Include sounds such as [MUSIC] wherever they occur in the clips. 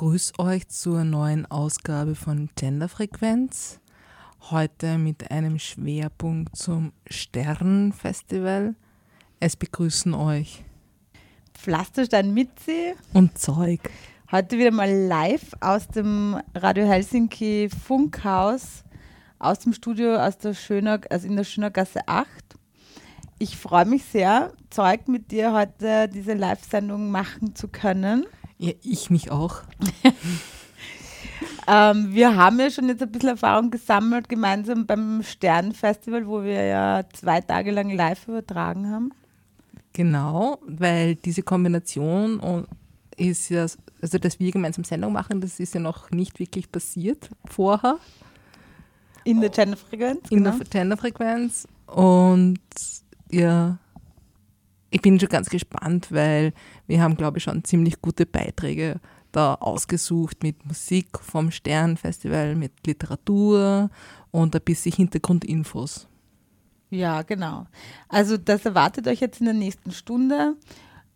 begrüße euch zur neuen Ausgabe von Genderfrequenz. Heute mit einem Schwerpunkt zum Sternfestival. Es begrüßen euch Pflasterstein Mitzi und Zeug. Heute wieder mal live aus dem Radio Helsinki Funkhaus, aus dem Studio aus der Schöner, also in der Schöner Gasse 8. Ich freue mich sehr, Zeug mit dir heute diese Live-Sendung machen zu können. Ja, ich mich auch. [LAUGHS] ähm, wir haben ja schon jetzt ein bisschen Erfahrung gesammelt, gemeinsam beim Sternfestival, wo wir ja zwei Tage lang live übertragen haben. Genau, weil diese Kombination ist ja, also dass wir gemeinsam Sendung machen, das ist ja noch nicht wirklich passiert vorher. In der Genderfrequenz? In genau. der Genderfrequenz. Und ja, ich bin schon ganz gespannt, weil wir haben, glaube ich, schon ziemlich gute Beiträge da ausgesucht mit Musik vom Sternfestival, mit Literatur und ein bisschen Hintergrundinfos. Ja, genau. Also das erwartet euch jetzt in der nächsten Stunde.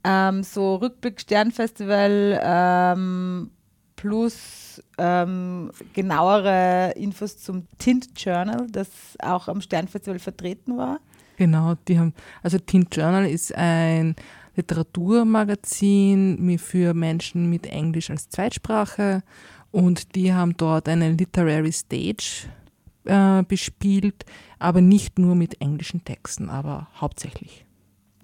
Ähm, so Rückblick Sternfestival ähm, plus ähm, genauere Infos zum Tint Journal, das auch am Sternfestival vertreten war. Genau, die haben, also Teen Journal ist ein Literaturmagazin für Menschen mit Englisch als Zweitsprache und die haben dort eine Literary Stage äh, bespielt, aber nicht nur mit englischen Texten, aber hauptsächlich.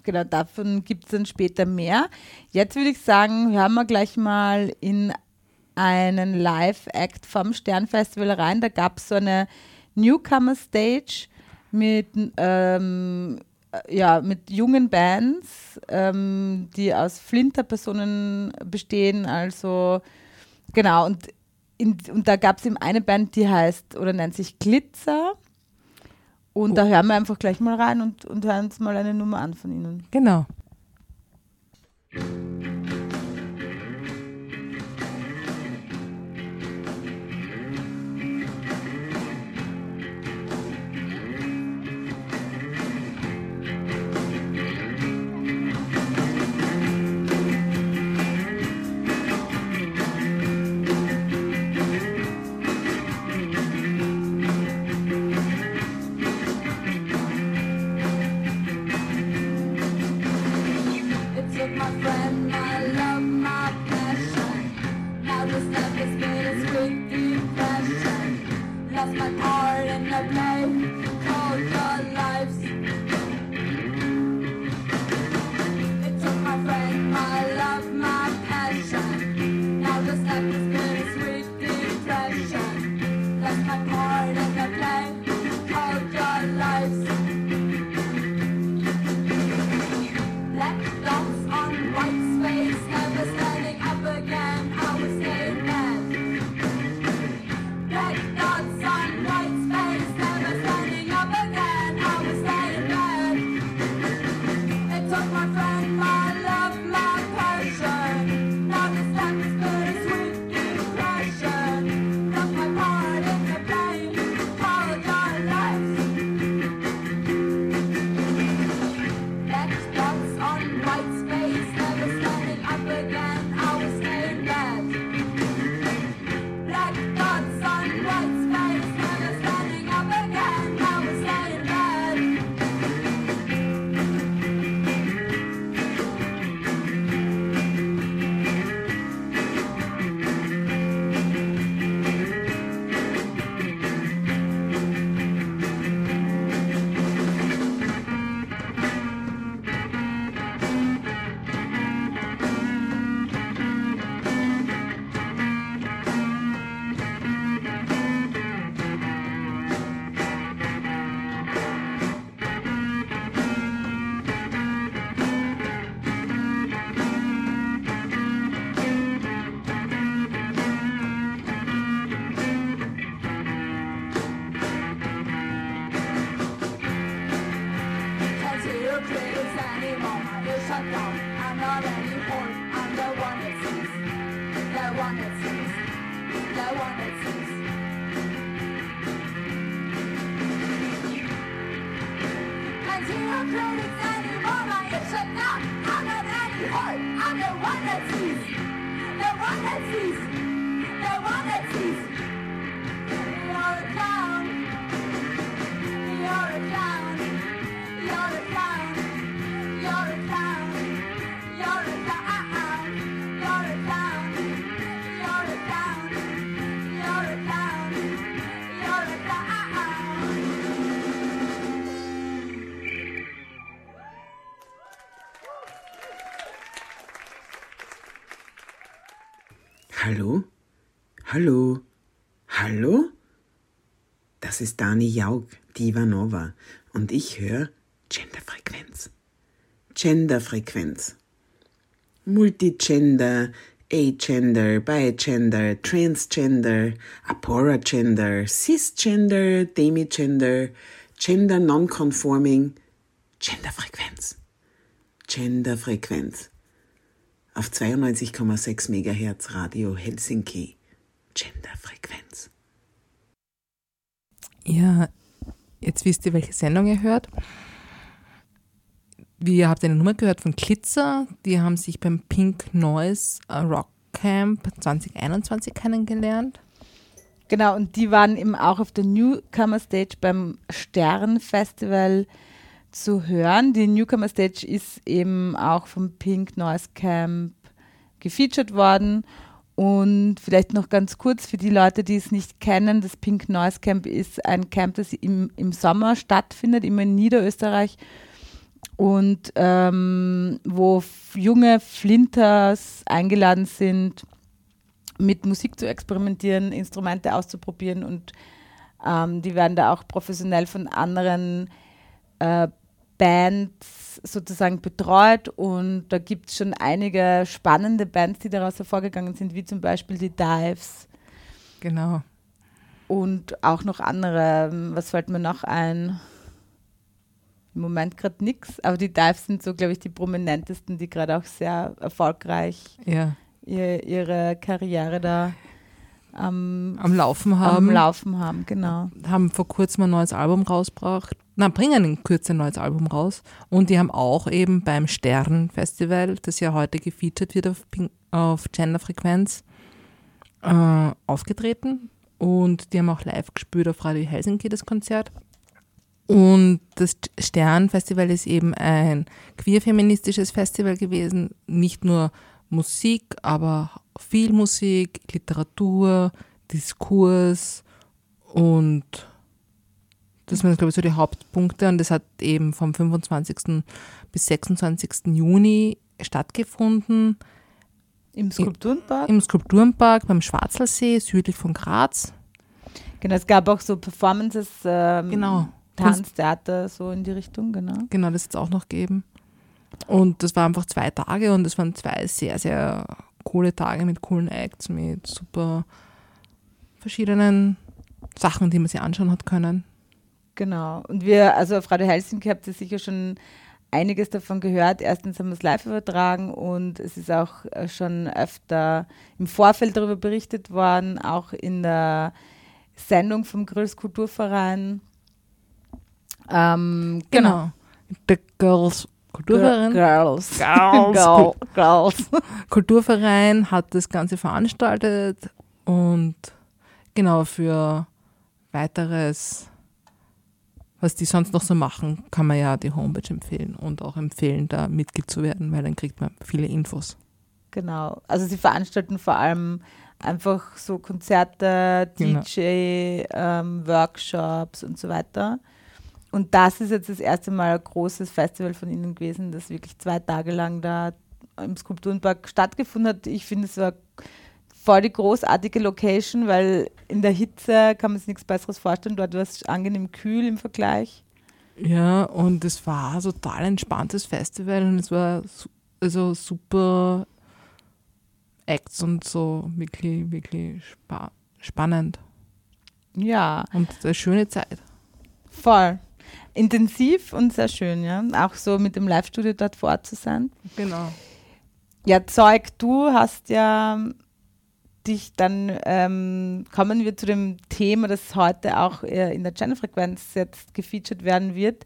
Genau, davon gibt es dann später mehr. Jetzt würde ich sagen, hören wir gleich mal in einen Live-Act vom Sternfestival rein. Da gab es so eine Newcomer-Stage mit, ähm, ja, mit jungen Bands, ähm, die aus Flinter-Personen bestehen. Also, genau, und, in, und da gab es eben eine Band, die heißt oder nennt sich Glitzer. Und oh. da hören wir einfach gleich mal rein und, und hören uns mal eine Nummer an von ihnen. Genau. Hallo? Hallo? Hallo? Das ist Dani Jaug, die Ivanova, und ich höre Genderfrequenz. Genderfrequenz. Multigender, Agender, Bigender, Transgender, Aporagender, Cisgender, Demigender, Gender Nonconforming, Genderfrequenz. Genderfrequenz auf 92,6 MHz Radio Helsinki. Genderfrequenz. Ja, jetzt wisst ihr, welche Sendung ihr hört. Wir habt eine Nummer gehört von Glitzer. Die haben sich beim Pink Noise Rock Camp 2021 kennengelernt. Genau, und die waren eben auch auf der Newcomer Stage beim Stern Festival zu hören. Die Newcomer Stage ist eben auch vom Pink Noise Camp gefeatured worden. Und vielleicht noch ganz kurz für die Leute, die es nicht kennen, das Pink Noise Camp ist ein Camp, das im, im Sommer stattfindet, immer in Niederösterreich und ähm, wo junge Flinters eingeladen sind, mit Musik zu experimentieren, Instrumente auszuprobieren und ähm, die werden da auch professionell von anderen äh, Bands sozusagen betreut und da gibt es schon einige spannende Bands, die daraus hervorgegangen sind, wie zum Beispiel die Dives. Genau. Und auch noch andere. Was fällt mir noch ein? Im Moment gerade nichts, aber die Dives sind so, glaube ich, die prominentesten, die gerade auch sehr erfolgreich ja. ihr, ihre Karriere da am, am Laufen haben. Am Laufen haben, genau. Haben vor kurzem ein neues Album rausgebracht na, bringen in Kürze ein neues Album raus. Und die haben auch eben beim Stern Festival, das ja heute gefeatured wird auf, auf Genderfrequenz, äh, aufgetreten. Und die haben auch live gespielt auf Radio Helsinki das Konzert. Und das Stern Festival ist eben ein queer-feministisches Festival gewesen. Nicht nur Musik, aber viel Musik, Literatur, Diskurs und das waren, glaube ich, so die Hauptpunkte und das hat eben vom 25. bis 26. Juni stattgefunden. Im Skulpturenpark? Im Skulpturenpark beim Schwarzelsee, südlich von Graz. Genau, es gab auch so Performances, ähm, genau. Tanztheater, so in die Richtung, genau. Genau, das wird es auch noch geben. Und das war einfach zwei Tage und es waren zwei sehr, sehr coole Tage mit coolen Acts, mit super verschiedenen Sachen, die man sich anschauen hat können. Genau. Und wir, also auf Radio Helsinki habt ihr sicher schon einiges davon gehört. Erstens haben wir es live übertragen und es ist auch äh, schon öfter im Vorfeld darüber berichtet worden, auch in der Sendung vom Girls Kulturverein. Ähm, genau. genau. The Girls Kulturverein. Girls. [LAUGHS] Girls. Girls. Kulturverein hat das Ganze veranstaltet und genau für weiteres was die sonst noch so machen, kann man ja die Homepage empfehlen und auch empfehlen, da Mitglied zu werden, weil dann kriegt man viele Infos. Genau. Also sie veranstalten vor allem einfach so Konzerte, genau. DJ-Workshops ähm, und so weiter. Und das ist jetzt das erste Mal ein großes Festival von ihnen gewesen, das wirklich zwei Tage lang da im Skulpturenpark stattgefunden hat. Ich finde, es war voll die großartige Location, weil in der Hitze kann man sich nichts Besseres vorstellen. Dort war es angenehm kühl im Vergleich. Ja, und es war total entspanntes Festival und es war also super Acts und so wirklich, wirklich spa spannend. Ja. Und eine schöne Zeit. Voll. Intensiv und sehr schön, ja. Auch so mit dem Live-Studio dort vor Ort zu sein. Genau. Ja, Zeug, du hast ja dich dann ähm, kommen wir zu dem Thema, das heute auch äh, in der Channel-Frequenz jetzt gefeatured werden wird.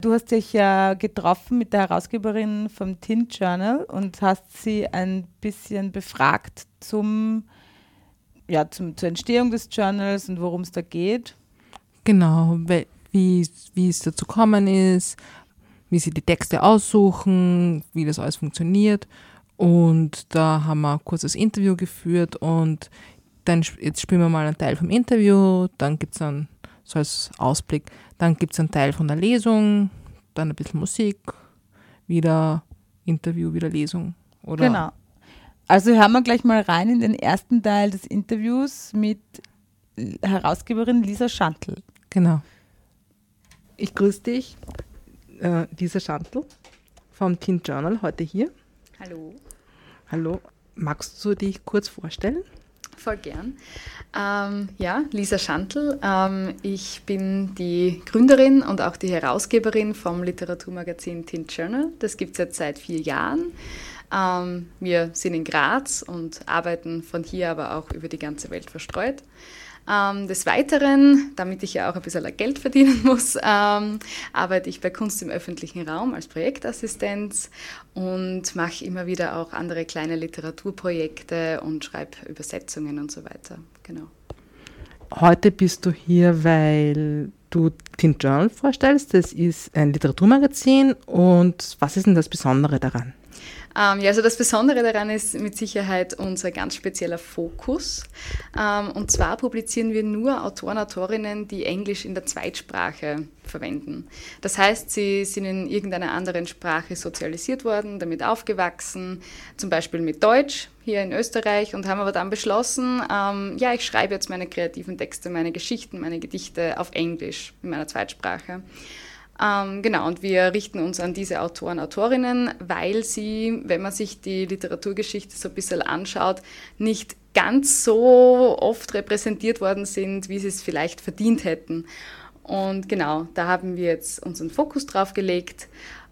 Du hast dich ja getroffen mit der Herausgeberin vom Tint Journal und hast sie ein bisschen befragt zum ja, zum, zur Entstehung des Journals und worum es da geht. Genau, wie, wie es dazu gekommen ist, wie sie die Texte aussuchen, wie das alles funktioniert. Und da haben wir ein kurzes Interview geführt und dann jetzt spielen wir mal einen Teil vom Interview, dann gibt es dann so als Ausblick, dann gibt es einen Teil von der Lesung, dann ein bisschen Musik, wieder Interview, wieder Lesung. Oder genau. Also hören wir gleich mal rein in den ersten Teil des Interviews mit Herausgeberin Lisa Schantl. Genau. Ich grüße dich, äh, Lisa Schantl vom Teen Journal, heute hier. Hallo. Hallo. Magst du dich kurz vorstellen? Voll gern. Ähm, ja, Lisa Schantl. Ähm, ich bin die Gründerin und auch die Herausgeberin vom Literaturmagazin Teen Journal. Das gibt es jetzt seit vier Jahren. Ähm, wir sind in Graz und arbeiten von hier aber auch über die ganze Welt verstreut. Ähm, des Weiteren, damit ich ja auch ein bisschen Geld verdienen [LAUGHS] muss, ähm, arbeite ich bei Kunst im öffentlichen Raum als Projektassistenz und mache immer wieder auch andere kleine Literaturprojekte und schreibe Übersetzungen und so weiter. Genau. Heute bist du hier, weil du Teen Journal vorstellst. Das ist ein Literaturmagazin. Und was ist denn das Besondere daran? Ähm, ja, also das Besondere daran ist mit Sicherheit unser ganz spezieller Fokus. Ähm, und zwar publizieren wir nur Autoren, Autorinnen, die Englisch in der Zweitsprache verwenden. Das heißt, sie sind in irgendeiner anderen Sprache sozialisiert worden, damit aufgewachsen, zum Beispiel mit Deutsch hier in Österreich und haben aber dann beschlossen, ähm, ja, ich schreibe jetzt meine kreativen Texte, meine Geschichten, meine Gedichte auf Englisch in meiner Zweitsprache. Ähm, genau, und wir richten uns an diese Autoren, Autorinnen, weil sie, wenn man sich die Literaturgeschichte so ein bisschen anschaut, nicht ganz so oft repräsentiert worden sind, wie sie es vielleicht verdient hätten. Und genau, da haben wir jetzt unseren Fokus drauf gelegt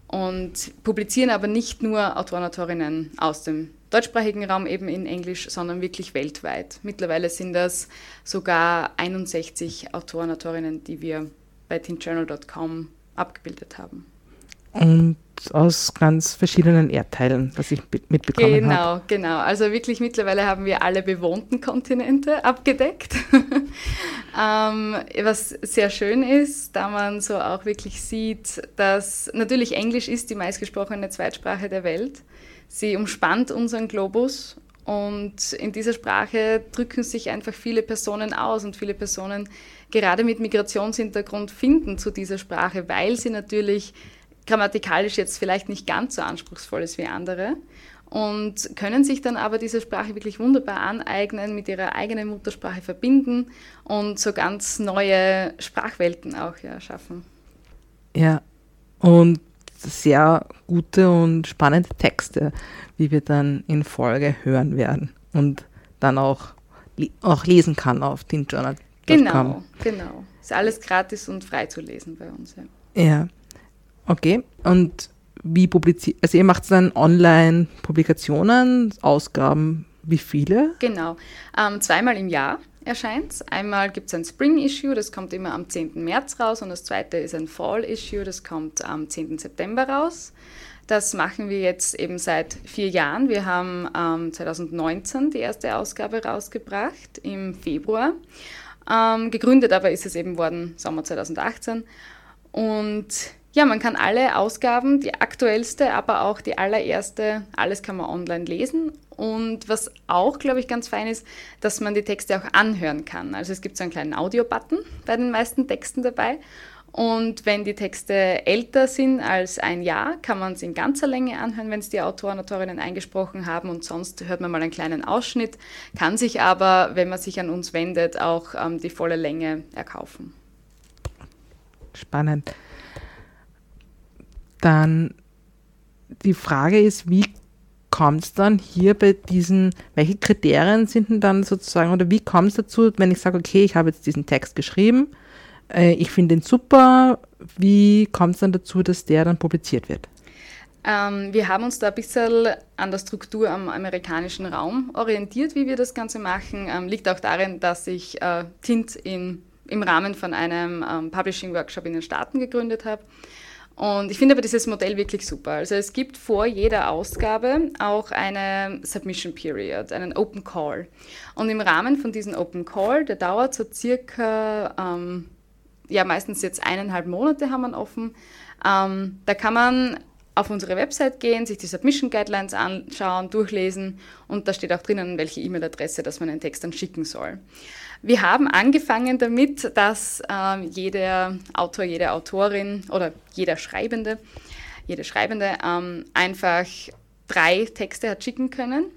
und publizieren aber nicht nur Autoren, Autorinnen aus dem deutschsprachigen Raum eben in Englisch, sondern wirklich weltweit. Mittlerweile sind das sogar 61 Autoren, Autorinnen, die wir bei teenjournal.com abgebildet haben. Und aus ganz verschiedenen Erdteilen, was ich mitbekommen genau, habe. Genau, genau. Also wirklich mittlerweile haben wir alle bewohnten Kontinente abgedeckt. [LAUGHS] ähm, was sehr schön ist, da man so auch wirklich sieht, dass natürlich Englisch ist die meistgesprochene Zweitsprache der Welt. Sie umspannt unseren Globus und in dieser Sprache drücken sich einfach viele Personen aus und viele Personen gerade mit Migrationshintergrund finden zu dieser Sprache, weil sie natürlich grammatikalisch jetzt vielleicht nicht ganz so anspruchsvoll ist wie andere und können sich dann aber diese Sprache wirklich wunderbar aneignen, mit ihrer eigenen Muttersprache verbinden und so ganz neue Sprachwelten auch ja, schaffen. Ja, und sehr gute und spannende Texte, wie wir dann in Folge hören werden und dann auch, auch lesen kann auf den Journal. Genau, genau. Ist alles gratis und frei zu lesen bei uns. Ja, ja. okay. Und wie publiziert, also ihr macht dann Online-Publikationen, Ausgaben, wie viele? Genau, ähm, zweimal im Jahr erscheint es. Einmal gibt es ein Spring-Issue, das kommt immer am 10. März raus und das zweite ist ein Fall-Issue, das kommt am 10. September raus. Das machen wir jetzt eben seit vier Jahren. Wir haben ähm, 2019 die erste Ausgabe rausgebracht im Februar ähm, gegründet aber ist es eben worden Sommer 2018. Und ja, man kann alle Ausgaben, die aktuellste, aber auch die allererste, alles kann man online lesen. Und was auch, glaube ich, ganz fein ist, dass man die Texte auch anhören kann. Also es gibt so einen kleinen Audio-Button bei den meisten Texten dabei. Und wenn die Texte älter sind als ein Jahr, kann man es in ganzer Länge anhören, wenn es die Autoren, Autorinnen eingesprochen haben. Und sonst hört man mal einen kleinen Ausschnitt, kann sich aber, wenn man sich an uns wendet, auch ähm, die volle Länge erkaufen. Spannend. Dann die Frage ist, wie kommt es dann hier bei diesen, welche Kriterien sind denn dann sozusagen, oder wie kommt es dazu, wenn ich sage, okay, ich habe jetzt diesen Text geschrieben, äh, ich finde ihn super. Wie kommt es dann dazu, dass der dann publiziert wird? Ähm, wir haben uns da ein bisschen an der Struktur am amerikanischen Raum orientiert, wie wir das Ganze machen. Ähm, liegt auch darin, dass ich äh, Tint in, im Rahmen von einem ähm, Publishing-Workshop in den Staaten gegründet habe. Und ich finde aber dieses Modell wirklich super. Also es gibt vor jeder Ausgabe auch eine Submission Period, einen Open Call. Und im Rahmen von diesem Open Call, der dauert so circa, ähm, ja meistens jetzt eineinhalb Monate haben wir offen, ähm, da kann man auf unsere Website gehen, sich die Submission Guidelines anschauen, durchlesen und da steht auch drinnen, welche E-Mail-Adresse, dass man den Text dann schicken soll. Wir haben angefangen damit, dass äh, jeder Autor, jede Autorin oder jeder Schreibende, jede Schreibende ähm, einfach drei Texte hat schicken können,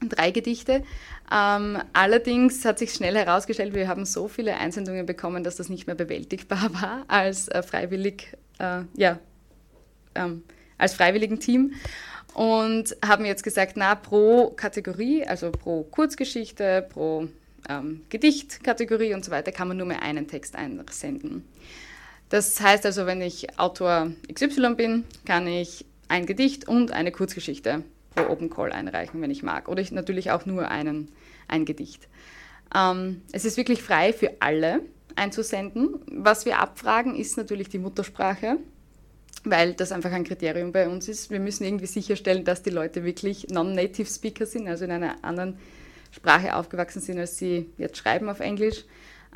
drei Gedichte. Ähm, allerdings hat sich schnell herausgestellt, wir haben so viele Einsendungen bekommen, dass das nicht mehr bewältigbar [LAUGHS] war als äh, freiwillig, äh, ja, ähm, als freiwilligen Team und haben jetzt gesagt, na, pro Kategorie, also pro Kurzgeschichte, pro ähm, Gedichtkategorie und so weiter, kann man nur mehr einen Text einsenden. Das heißt also, wenn ich Autor XY bin, kann ich ein Gedicht und eine Kurzgeschichte pro Open Call einreichen, wenn ich mag. Oder ich natürlich auch nur einen, ein Gedicht. Ähm, es ist wirklich frei für alle einzusenden. Was wir abfragen, ist natürlich die Muttersprache weil das einfach ein Kriterium bei uns ist. Wir müssen irgendwie sicherstellen, dass die Leute wirklich Non-Native Speaker sind, also in einer anderen Sprache aufgewachsen sind, als sie jetzt schreiben auf Englisch.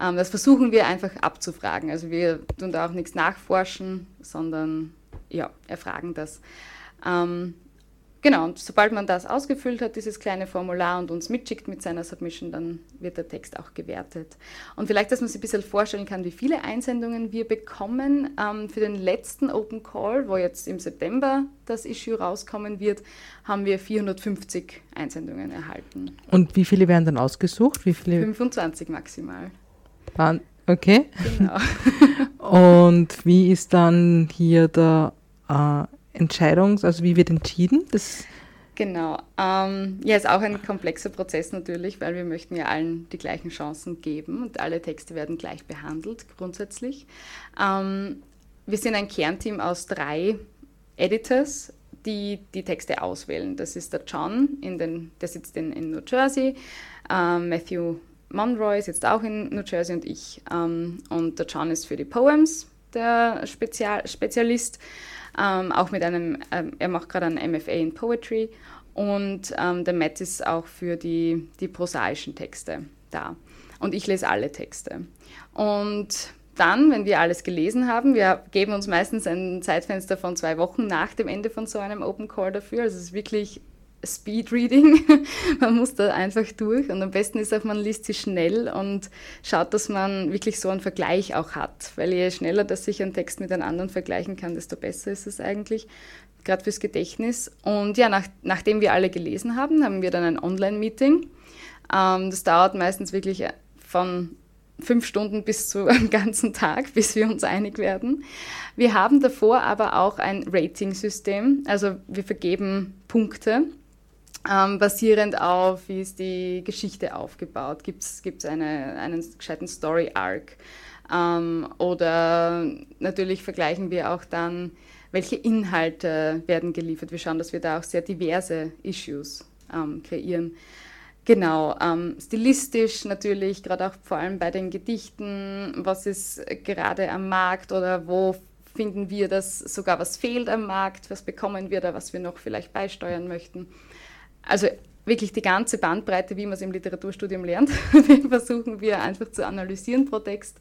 Ähm, das versuchen wir einfach abzufragen. Also wir tun da auch nichts nachforschen, sondern ja, erfragen das. Ähm, Genau, und sobald man das ausgefüllt hat, dieses kleine Formular und uns mitschickt mit seiner Submission, dann wird der Text auch gewertet. Und vielleicht, dass man sich ein bisschen vorstellen kann, wie viele Einsendungen wir bekommen. Ähm, für den letzten Open Call, wo jetzt im September das Issue rauskommen wird, haben wir 450 Einsendungen erhalten. Und wie viele werden dann ausgesucht? Wie viele? 25 maximal. Okay. Genau. [LAUGHS] und wie ist dann hier der äh, Entscheidungs-, also wie wird entschieden? Das Genau. Ähm, ja, ist auch ein komplexer Prozess natürlich, weil wir möchten ja allen die gleichen Chancen geben und alle Texte werden gleich behandelt grundsätzlich. Ähm, wir sind ein Kernteam aus drei Editors, die die Texte auswählen. Das ist der John, in den, der sitzt in, in New Jersey, ähm, Matthew Monroy sitzt auch in New Jersey und ich. Ähm, und der John ist für die Poems der Spezial Spezialist ähm, auch mit einem, ähm, er macht gerade ein MFA in Poetry und ähm, der Matt ist auch für die, die prosaischen Texte da. Und ich lese alle Texte. Und dann, wenn wir alles gelesen haben, wir geben uns meistens ein Zeitfenster von zwei Wochen nach dem Ende von so einem Open Call dafür. Also es ist wirklich Speedreading. [LAUGHS] man muss da einfach durch und am besten ist auch, man liest sie schnell und schaut, dass man wirklich so einen Vergleich auch hat. Weil je schneller, dass sich ein Text mit einem anderen vergleichen kann, desto besser ist es eigentlich, gerade fürs Gedächtnis. Und ja, nach, nachdem wir alle gelesen haben, haben wir dann ein Online-Meeting. Ähm, das dauert meistens wirklich von fünf Stunden bis zu [LAUGHS] einem ganzen Tag, bis wir uns einig werden. Wir haben davor aber auch ein Rating-System, also wir vergeben Punkte ähm, basierend auf, wie ist die Geschichte aufgebaut, gibt es eine, einen gescheiten Story-Arc. Ähm, oder natürlich vergleichen wir auch dann, welche Inhalte werden geliefert. Wir schauen, dass wir da auch sehr diverse Issues ähm, kreieren. Genau, ähm, stilistisch natürlich, gerade auch vor allem bei den Gedichten, was ist gerade am Markt oder wo finden wir, dass sogar was fehlt am Markt, was bekommen wir da, was wir noch vielleicht beisteuern möchten. Also wirklich die ganze Bandbreite, wie man es im Literaturstudium lernt, [LAUGHS] versuchen wir einfach zu analysieren pro Text.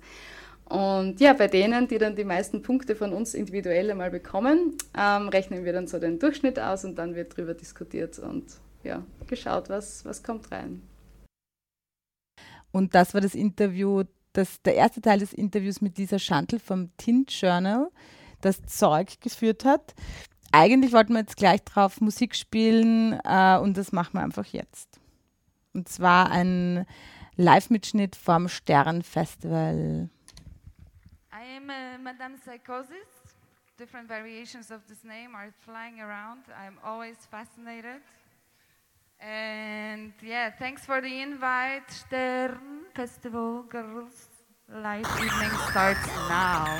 Und ja, bei denen, die dann die meisten Punkte von uns individuell einmal bekommen, ähm, rechnen wir dann so den Durchschnitt aus und dann wird darüber diskutiert und ja, geschaut, was, was kommt rein. Und das war das Interview, das, der erste Teil des Interviews mit dieser Schantel vom Tint Journal, das Zeug geführt hat eigentlich wollten wir jetzt gleich drauf Musik spielen äh, und das machen wir einfach jetzt. Und zwar ein Live-Mitschnitt vom Sternfestival. I am uh, Madame Psychosis. Different variations of this name are flying around. I'm always fascinated. And yeah, thanks for the invite, Stern Festival Girls. Live evening starts now.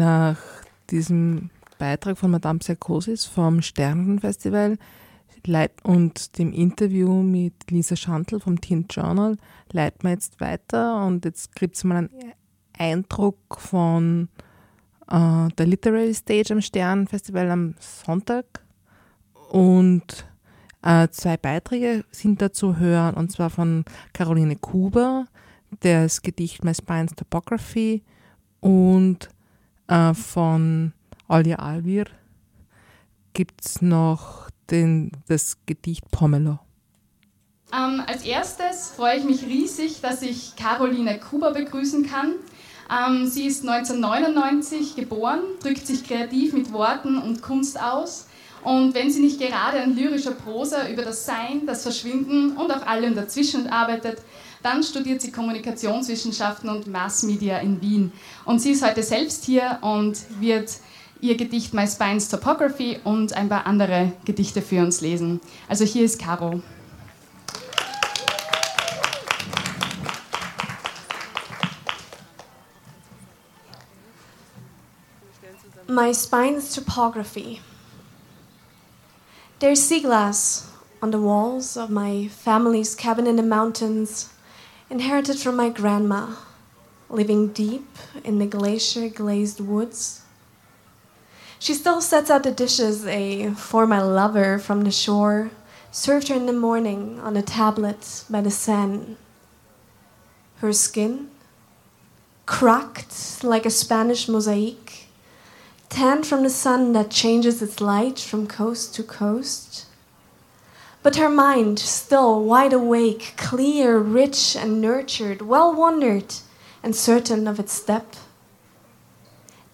Nach diesem Beitrag von Madame Psychosis vom Sternenfestival und dem Interview mit Lisa Schandl vom Teen Journal leiten wir jetzt weiter. Und jetzt gibt es mal einen Eindruck von äh, der Literary Stage am Sternenfestival am Sonntag. Und äh, zwei Beiträge sind da zu hören und zwar von Caroline Kuber, das Gedicht My Spine's Topography und äh, von Alja Alvir gibt es noch den, das Gedicht Pomelo. Ähm, als erstes freue ich mich riesig, dass ich Caroline Kuber begrüßen kann. Ähm, sie ist 1999 geboren, drückt sich kreativ mit Worten und Kunst aus. Und wenn sie nicht gerade an lyrischer Prosa über das Sein, das Verschwinden und auch allem dazwischen arbeitet, dann studiert sie Kommunikationswissenschaften und Massmedia in Wien. Und sie ist heute selbst hier und wird ihr Gedicht My Spine's Topography und ein paar andere Gedichte für uns lesen. Also hier ist Caro. My spine's topography. There's sea glass on the walls of my family's cabin in the mountains, inherited from my grandma, living deep in the glacier glazed woods. She still sets out the dishes a for my lover from the shore, served her in the morning on a tablet by the Seine. Her skin, cracked like a Spanish mosaic, tanned from the sun that changes its light from coast to coast. But her mind, still wide awake, clear, rich, and nurtured, well wandered, and certain of its step.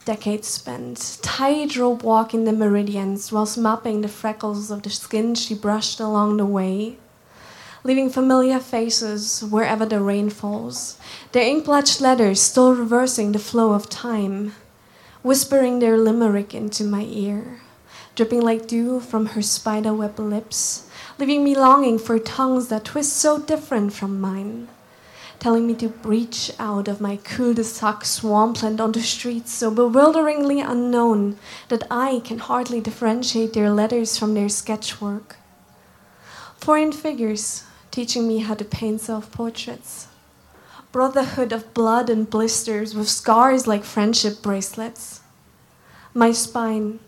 Decades spent, tightrope walking the meridians, whilst mapping the freckles of the skin she brushed along the way, leaving familiar faces wherever the rain falls, their ink-blotched letters still reversing the flow of time, whispering their limerick into my ear, dripping like dew from her spiderweb lips, leaving me longing for tongues that twist so different from mine telling me to breach out of my cul-de-sac swampland onto streets so bewilderingly unknown that I can hardly differentiate their letters from their sketchwork. Foreign figures teaching me how to paint self-portraits. Brotherhood of blood and blisters with scars like friendship bracelets. My spine,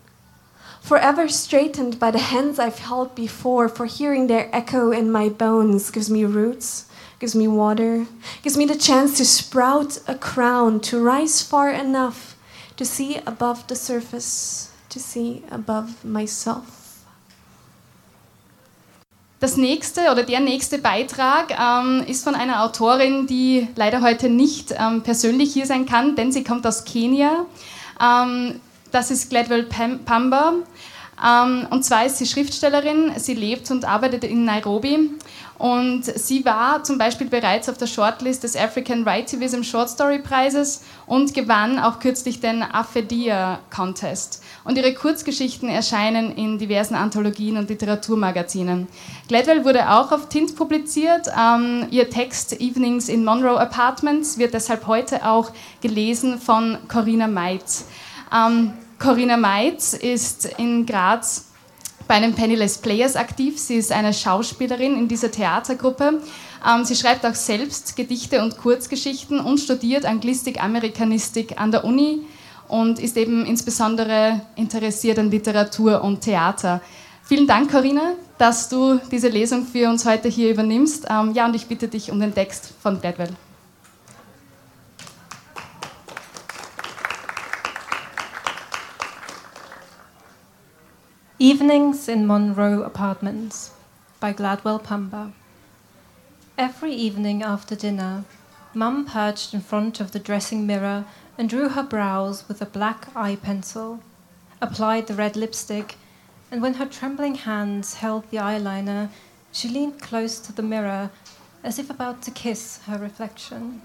forever straightened by the hands I've held before, for hearing their echo in my bones gives me roots gives me water, gives me the chance to sprout a crown, to rise far enough to see above the surface, to see above myself. Das nächste oder der nächste Beitrag ähm, ist von einer Autorin, die leider heute nicht ähm, persönlich hier sein kann, denn sie kommt aus Kenia. Ähm, das ist Gladwell Pamba. Ähm, und zwar ist sie Schriftstellerin, sie lebt und arbeitet in Nairobi und sie war zum Beispiel bereits auf der Shortlist des African Writivism Short Story Preises und gewann auch kürzlich den Afedia Contest. Und ihre Kurzgeschichten erscheinen in diversen Anthologien und Literaturmagazinen. Gladwell wurde auch auf Tint publiziert. Ähm, ihr Text Evenings in Monroe Apartments wird deshalb heute auch gelesen von Corinna Meitz. Ähm, Corinna Meitz ist in Graz bei den Penniless Players aktiv. Sie ist eine Schauspielerin in dieser Theatergruppe. Ähm, sie schreibt auch selbst Gedichte und Kurzgeschichten und studiert Anglistik, Amerikanistik an der Uni und ist eben insbesondere interessiert an Literatur und Theater. Vielen Dank, Corinna, dass du diese Lesung für uns heute hier übernimmst. Ähm, ja, und ich bitte dich um den Text von Gladwell. Evenings in Monroe Apartments by Gladwell Pamba. Every evening after dinner, Mum perched in front of the dressing mirror and drew her brows with a black eye pencil, applied the red lipstick, and when her trembling hands held the eyeliner, she leaned close to the mirror as if about to kiss her reflection.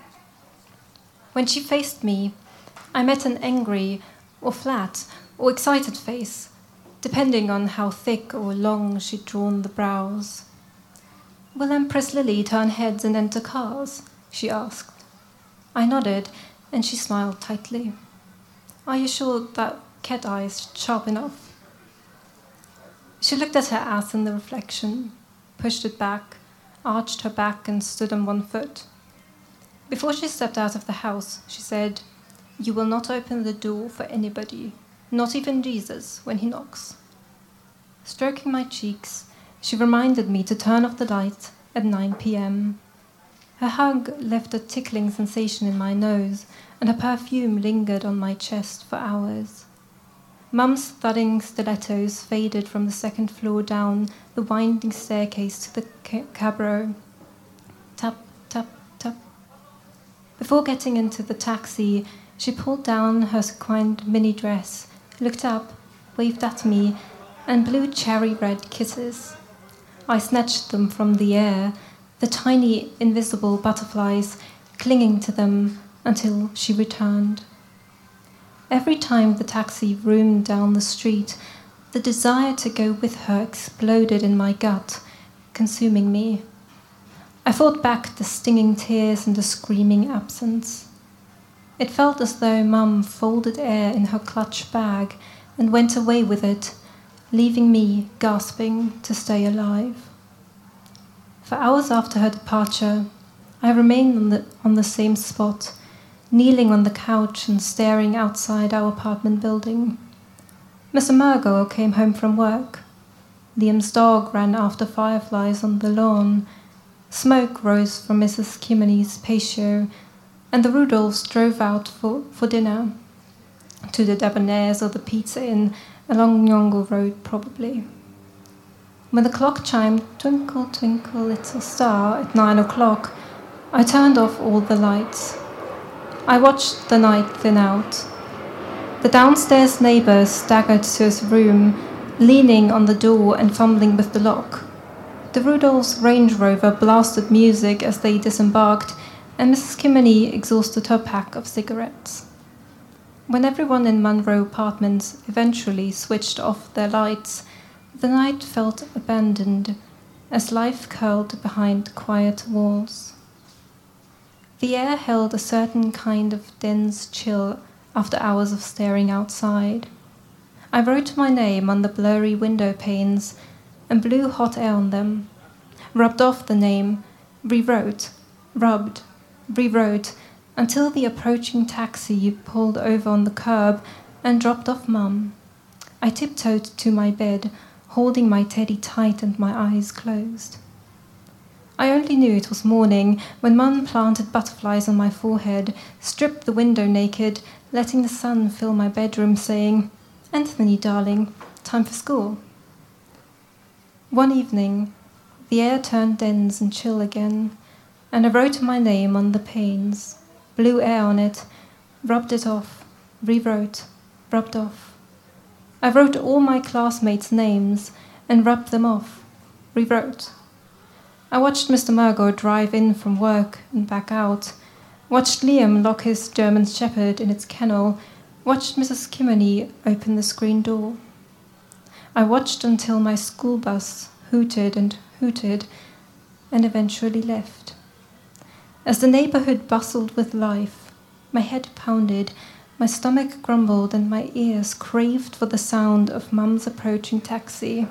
When she faced me, I met an angry or flat or excited face depending on how thick or long she'd drawn the brows. Will Empress Lily turn heads and enter cars? she asked. I nodded, and she smiled tightly. Are you sure that cat eye is sharp enough? She looked at her ass in the reflection, pushed it back, arched her back, and stood on one foot. Before she stepped out of the house, she said, You will not open the door for anybody, not even Jesus, when he knocks. Stroking my cheeks, she reminded me to turn off the light at 9 p.m. Her hug left a tickling sensation in my nose, and her perfume lingered on my chest for hours. Mum's thudding stilettos faded from the second floor down the winding staircase to the cabaret. Tap, tap, tap. Before getting into the taxi, she pulled down her sequined mini dress, looked up, waved at me, and blew cherry red kisses. I snatched them from the air, the tiny invisible butterflies clinging to them until she returned. Every time the taxi roomed down the street, the desire to go with her exploded in my gut, consuming me. I fought back the stinging tears and the screaming absence. It felt as though Mum folded air in her clutch bag and went away with it, leaving me gasping to stay alive. For hours after her departure, I remained on the, on the same spot kneeling on the couch and staring outside our apartment building. Mr. Murgo came home from work. Liam's dog ran after fireflies on the lawn. Smoke rose from Mrs. Kimmeny's patio, and the Rudolphs drove out for, for dinner. To the Debonairs or the Pizza Inn along Nyongo Road, probably. When the clock chimed Twinkle, Twinkle, Little Star at nine o'clock, I turned off all the lights. I watched the night thin out. The downstairs neighbor staggered to his room, leaning on the door and fumbling with the lock. The Rudolph's Range Rover blasted music as they disembarked, and Mrs. Kimmeny exhausted her pack of cigarettes. When everyone in Munro Apartments eventually switched off their lights, the night felt abandoned as life curled behind quiet walls. The air held a certain kind of dense chill after hours of staring outside. I wrote my name on the blurry window panes and blew hot air on them, rubbed off the name, rewrote, rubbed, rewrote, until the approaching taxi pulled over on the curb and dropped off Mum. I tiptoed to my bed, holding my teddy tight and my eyes closed. I only knew it was morning when Mum planted butterflies on my forehead, stripped the window naked, letting the sun fill my bedroom, saying, Anthony, darling, time for school. One evening, the air turned dense and chill again, and I wrote my name on the panes, blew air on it, rubbed it off, rewrote, rubbed off. I wrote all my classmates' names and rubbed them off, rewrote. I watched Mr. Murgo drive in from work and back out, watched Liam lock his German Shepherd in its kennel, watched Mrs. Kimmeny open the screen door. I watched until my school bus hooted and hooted and eventually left. As the neighborhood bustled with life, my head pounded, my stomach grumbled, and my ears craved for the sound of Mum's approaching taxi.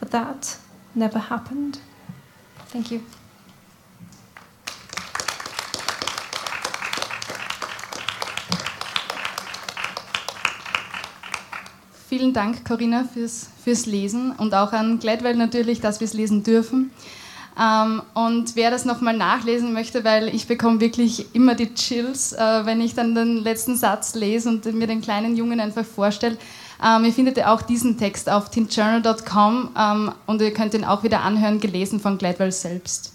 But that never happened. Thank you. Vielen Dank, Corinna, fürs, fürs Lesen und auch an Gladwell natürlich, dass wir es lesen dürfen. Ähm, und wer das nochmal nachlesen möchte, weil ich bekomme wirklich immer die Chills, äh, wenn ich dann den letzten Satz lese und mir den kleinen Jungen einfach vorstelle, ähm, ihr findet auch diesen Text auf teenjournal.com ähm, und ihr könnt ihn auch wieder anhören, gelesen von Gladwell selbst.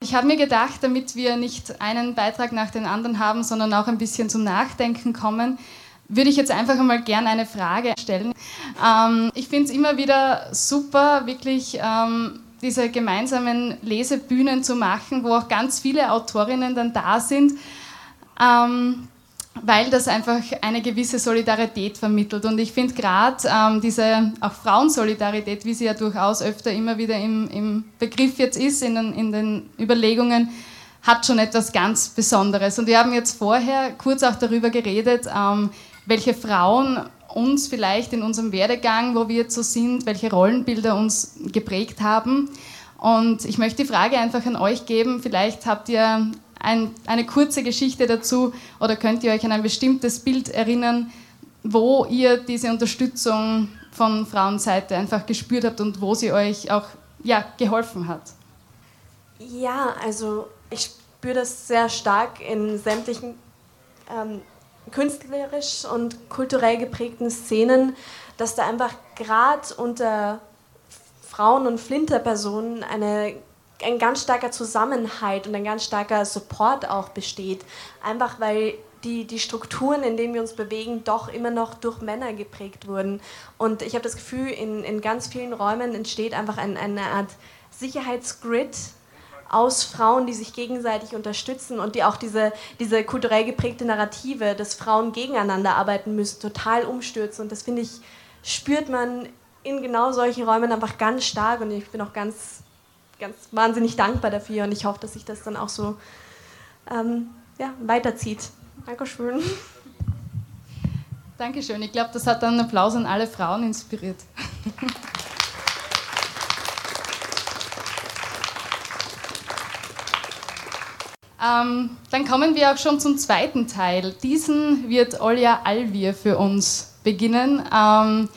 Ich habe mir gedacht, damit wir nicht einen Beitrag nach dem anderen haben, sondern auch ein bisschen zum Nachdenken kommen, würde ich jetzt einfach einmal gerne eine Frage stellen. Ich finde es immer wieder super, wirklich diese gemeinsamen Lesebühnen zu machen, wo auch ganz viele Autorinnen dann da sind. Ähm, weil das einfach eine gewisse Solidarität vermittelt. Und ich finde gerade ähm, diese auch Frauensolidarität, wie sie ja durchaus öfter immer wieder im, im Begriff jetzt ist, in den, in den Überlegungen, hat schon etwas ganz Besonderes. Und wir haben jetzt vorher kurz auch darüber geredet, ähm, welche Frauen uns vielleicht in unserem Werdegang, wo wir jetzt so sind, welche Rollenbilder uns geprägt haben. Und ich möchte die Frage einfach an euch geben. Vielleicht habt ihr ein, eine kurze Geschichte dazu oder könnt ihr euch an ein bestimmtes Bild erinnern, wo ihr diese Unterstützung von Frauenseite einfach gespürt habt und wo sie euch auch ja, geholfen hat. Ja, also ich spüre das sehr stark in sämtlichen ähm, künstlerisch und kulturell geprägten Szenen, dass da einfach gerade unter Frauen und Flinterpersonen eine ein ganz starker Zusammenhalt und ein ganz starker Support auch besteht. Einfach weil die, die Strukturen, in denen wir uns bewegen, doch immer noch durch Männer geprägt wurden. Und ich habe das Gefühl, in, in ganz vielen Räumen entsteht einfach ein, eine Art Sicherheitsgrid, aus Frauen, die sich gegenseitig unterstützen und die auch diese, diese kulturell geprägte Narrative, dass Frauen gegeneinander arbeiten müssen, total umstürzen. Und das finde ich, spürt man in genau solchen Räumen einfach ganz stark und ich bin auch ganz, ganz wahnsinnig dankbar dafür und ich hoffe, dass sich das dann auch so ähm, ja, weiterzieht. Dankeschön. Dankeschön. Ich glaube, das hat einen Applaus an alle Frauen inspiriert. [LAUGHS] Ähm, dann kommen wir auch schon zum zweiten Teil. Diesen wird Olja Alvir für uns beginnen. Ähm,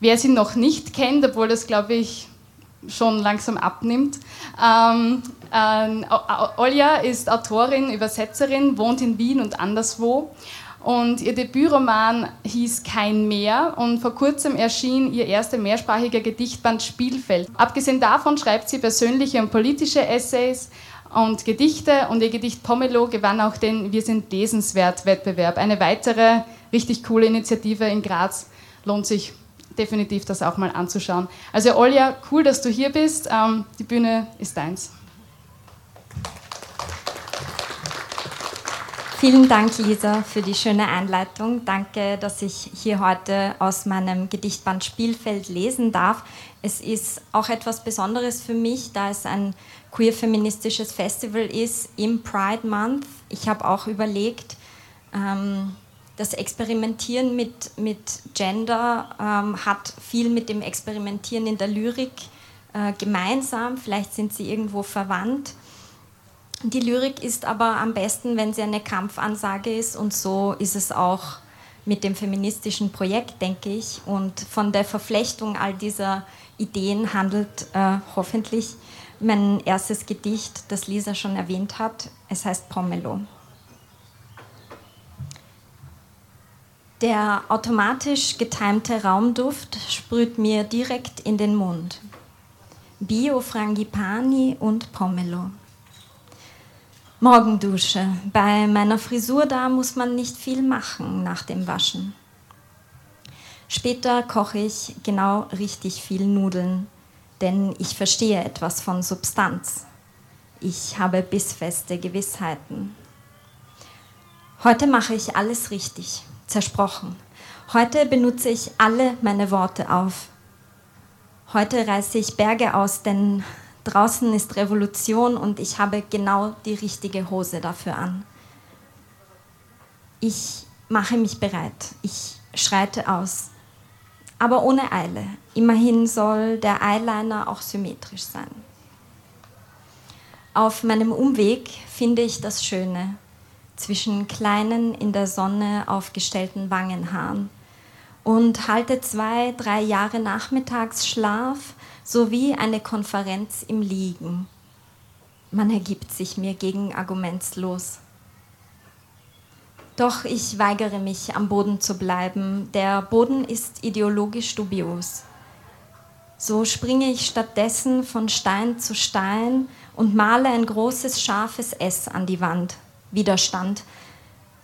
wer sie noch nicht kennt, obwohl das, glaube ich, schon langsam abnimmt. Ähm, äh, Olja ist Autorin, Übersetzerin, wohnt in Wien und anderswo. Und ihr Debütroman hieß Kein Meer und vor kurzem erschien ihr erster mehrsprachiger Gedichtband Spielfeld. Abgesehen davon schreibt sie persönliche und politische Essays, und Gedichte und ihr Gedicht Pomelo gewann auch den Wir sind lesenswert Wettbewerb. Eine weitere richtig coole Initiative in Graz. Lohnt sich definitiv das auch mal anzuschauen. Also Olja, cool, dass du hier bist. Ähm, die Bühne ist deins. Vielen Dank, Lisa, für die schöne Einleitung. Danke, dass ich hier heute aus meinem Gedichtband Spielfeld lesen darf. Es ist auch etwas Besonderes für mich, da es ein queer-feministisches Festival ist im Pride Month. Ich habe auch überlegt, ähm, das Experimentieren mit, mit Gender ähm, hat viel mit dem Experimentieren in der Lyrik äh, gemeinsam. Vielleicht sind sie irgendwo verwandt. Die Lyrik ist aber am besten, wenn sie eine Kampfansage ist und so ist es auch mit dem feministischen Projekt, denke ich. Und von der Verflechtung all dieser Ideen handelt äh, hoffentlich mein erstes Gedicht, das Lisa schon erwähnt hat. Es heißt Pomelo. Der automatisch getimte Raumduft sprüht mir direkt in den Mund. Bio Frangipani und Pomelo. Morgendusche. Bei meiner Frisur da muss man nicht viel machen nach dem Waschen. Später koche ich genau richtig viel Nudeln denn ich verstehe etwas von Substanz. Ich habe bissfeste Gewissheiten. Heute mache ich alles richtig, zersprochen. Heute benutze ich alle meine Worte auf. Heute reiße ich Berge aus, denn draußen ist Revolution und ich habe genau die richtige Hose dafür an. Ich mache mich bereit. Ich schreite aus aber ohne Eile. Immerhin soll der Eyeliner auch symmetrisch sein. Auf meinem Umweg finde ich das Schöne zwischen kleinen, in der Sonne aufgestellten Wangenhaaren und halte zwei, drei Jahre Nachmittagsschlaf sowie eine Konferenz im Liegen. Man ergibt sich mir gegen argumentslos. Doch ich weigere mich, am Boden zu bleiben. Der Boden ist ideologisch dubios. So springe ich stattdessen von Stein zu Stein und male ein großes scharfes S an die Wand. Widerstand.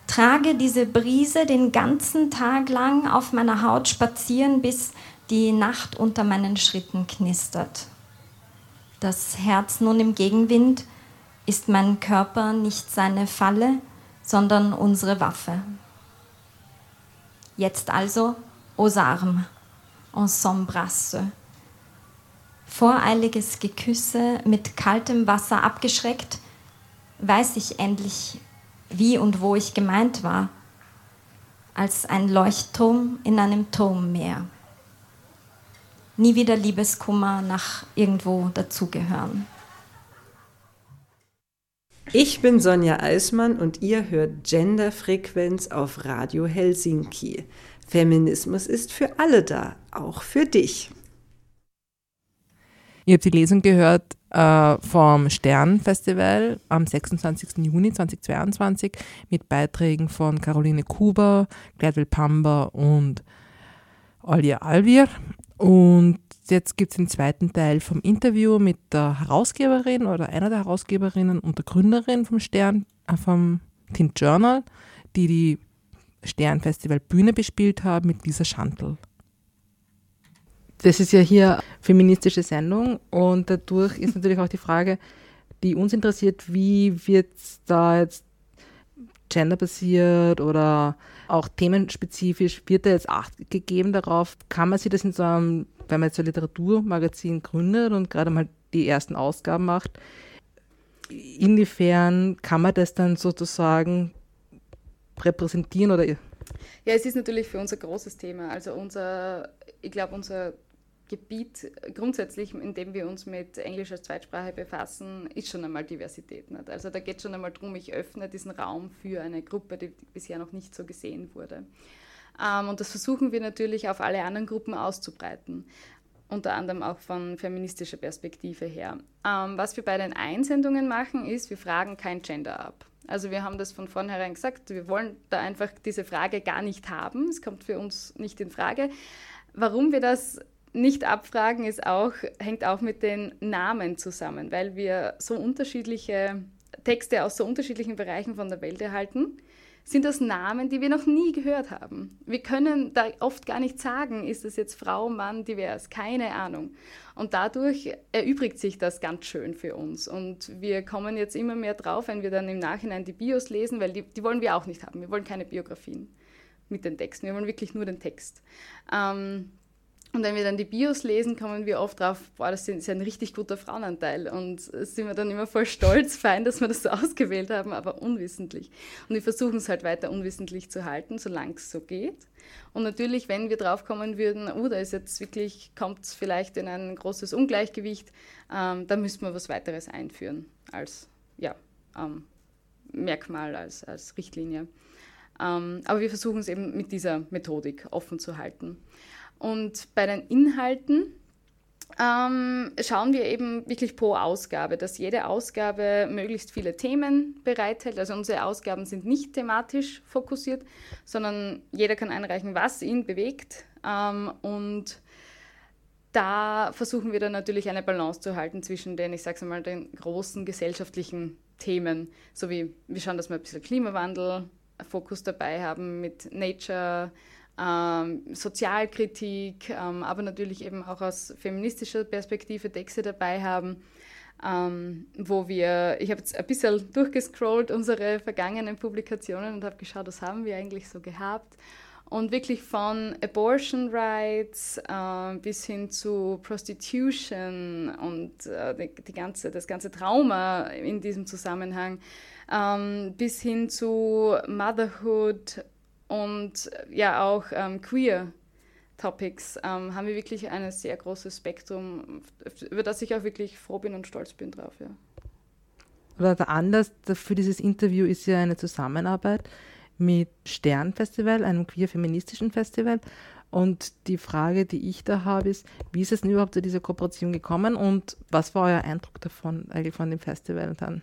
Trage diese Brise den ganzen Tag lang auf meiner Haut spazieren, bis die Nacht unter meinen Schritten knistert. Das Herz nun im Gegenwind, ist mein Körper nicht seine Falle? Sondern unsere Waffe. Jetzt also aux armes, ensembrasse. Voreiliges Geküsse mit kaltem Wasser abgeschreckt, weiß ich endlich, wie und wo ich gemeint war, als ein Leuchtturm in einem Turmmeer. Nie wieder Liebeskummer nach irgendwo dazugehören. Ich bin Sonja Eismann und ihr hört Genderfrequenz auf Radio Helsinki. Feminismus ist für alle da, auch für dich. Ihr habt die Lesung gehört äh, vom Sternfestival am 26. Juni 2022 mit Beiträgen von Caroline Kuber, Gladwell Pamba und Olja Alvir. Und jetzt gibt es den zweiten Teil vom Interview mit der Herausgeberin oder einer der Herausgeberinnen und der Gründerin vom Stern, äh, vom Tint Journal, die die Sternfestival Bühne bespielt haben mit Lisa Schandl. Das ist ja hier feministische Sendung und dadurch ist natürlich auch die Frage, die uns interessiert, wie wird da jetzt genderbasiert oder auch themenspezifisch, wird da jetzt Acht gegeben darauf? Kann man sich das in so einem wenn man jetzt ein Literaturmagazin gründet und gerade mal die ersten Ausgaben macht, inwiefern kann man das dann sozusagen repräsentieren oder? Ja, es ist natürlich für uns ein großes Thema. Also unser, ich glaube, unser Gebiet grundsätzlich, in dem wir uns mit Englisch als Zweitsprache befassen, ist schon einmal Diversität. Nicht? Also da geht es schon einmal darum, ich öffne diesen Raum für eine Gruppe, die bisher noch nicht so gesehen wurde. Ähm, und das versuchen wir natürlich auf alle anderen Gruppen auszubreiten unter anderem auch von feministischer Perspektive her. Ähm, was wir bei den Einsendungen machen, ist, wir fragen kein Gender ab. Also wir haben das von vornherein gesagt, wir wollen da einfach diese Frage gar nicht haben. Es kommt für uns nicht in Frage. Warum wir das nicht abfragen, ist auch, hängt auch mit den Namen zusammen, weil wir so unterschiedliche Texte aus so unterschiedlichen Bereichen von der Welt erhalten sind das Namen, die wir noch nie gehört haben. Wir können da oft gar nicht sagen, ist das jetzt Frau, Mann, divers, keine Ahnung. Und dadurch erübrigt sich das ganz schön für uns. Und wir kommen jetzt immer mehr drauf, wenn wir dann im Nachhinein die Bios lesen, weil die, die wollen wir auch nicht haben. Wir wollen keine Biografien mit den Texten. Wir wollen wirklich nur den Text. Ähm, und wenn wir dann die Bios lesen, kommen wir oft drauf, boah, das ist ein richtig guter Frauenanteil. Und sind wir dann immer voll stolz, [LAUGHS] fein, dass wir das so ausgewählt haben, aber unwissentlich. Und wir versuchen es halt weiter unwissentlich zu halten, solange es so geht. Und natürlich, wenn wir drauf kommen würden, oh, da ist jetzt wirklich, kommt es vielleicht in ein großes Ungleichgewicht, ähm, dann müssten wir was weiteres einführen als ja, ähm, Merkmal, als, als Richtlinie. Ähm, aber wir versuchen es eben mit dieser Methodik offen zu halten. Und bei den Inhalten ähm, schauen wir eben wirklich pro Ausgabe, dass jede Ausgabe möglichst viele Themen bereithält. Also unsere Ausgaben sind nicht thematisch fokussiert, sondern jeder kann einreichen, was ihn bewegt. Ähm, und da versuchen wir dann natürlich eine Balance zu halten zwischen den, ich sage mal, den großen gesellschaftlichen Themen, so wie wir schauen, dass wir ein bisschen Klimawandel Fokus dabei haben mit Nature, ähm, Sozialkritik, ähm, aber natürlich eben auch aus feministischer Perspektive Texte dabei haben, ähm, wo wir, ich habe jetzt ein bisschen durchgescrollt, unsere vergangenen Publikationen und habe geschaut, was haben wir eigentlich so gehabt. Und wirklich von Abortion Rights äh, bis hin zu Prostitution und äh, die, die, ganze, das ganze Trauma in diesem Zusammenhang, ähm, bis hin zu Motherhood, und ja auch ähm, queer Topics ähm, haben wir wirklich ein sehr großes Spektrum, über das ich auch wirklich froh bin und stolz bin drauf. Ja. Aber der Anlass für dieses Interview ist ja eine Zusammenarbeit mit Sternfestival, einem queer-feministischen Festival. Und die Frage, die ich da habe, ist, wie ist es denn überhaupt zu dieser Kooperation gekommen und was war euer Eindruck davon, eigentlich von dem Festival dann?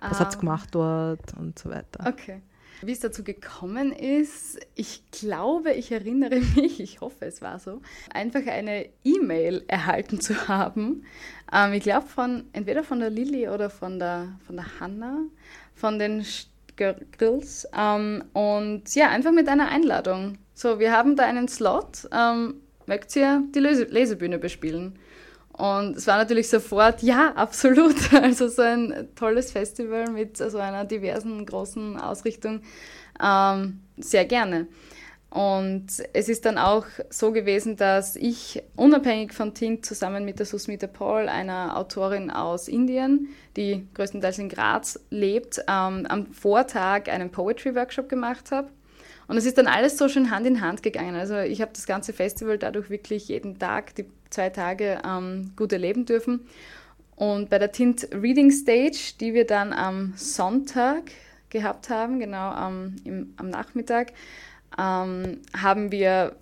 Was um, hat es gemacht dort und so weiter? Okay. Wie es dazu gekommen ist, ich glaube, ich erinnere [LAUGHS] mich, ich hoffe, es war so, einfach eine E-Mail erhalten zu haben. Ähm, ich glaube, von entweder von der Lilly oder von der, von der Hanna, von den Girls. Ähm, und ja, einfach mit einer Einladung. So, wir haben da einen Slot. Ähm, mögt ihr die Lese Lesebühne bespielen? Und es war natürlich sofort, ja, absolut. [LAUGHS] Also so ein tolles Festival mit so einer diversen großen Ausrichtung. Ähm, sehr gerne. Und es ist dann auch so gewesen, dass ich unabhängig von Tint zusammen mit der Susmita Paul, einer Autorin aus Indien, die größtenteils in Graz lebt, ähm, am Vortag einen Poetry-Workshop gemacht habe. Und es ist dann alles so schön Hand in Hand gegangen. Also ich habe das ganze Festival dadurch wirklich jeden Tag, die zwei Tage ähm, gut erleben dürfen. Und bei der Tint Reading Stage, die wir dann am Sonntag gehabt haben, genau am, im, am Nachmittag, ähm, haben wir,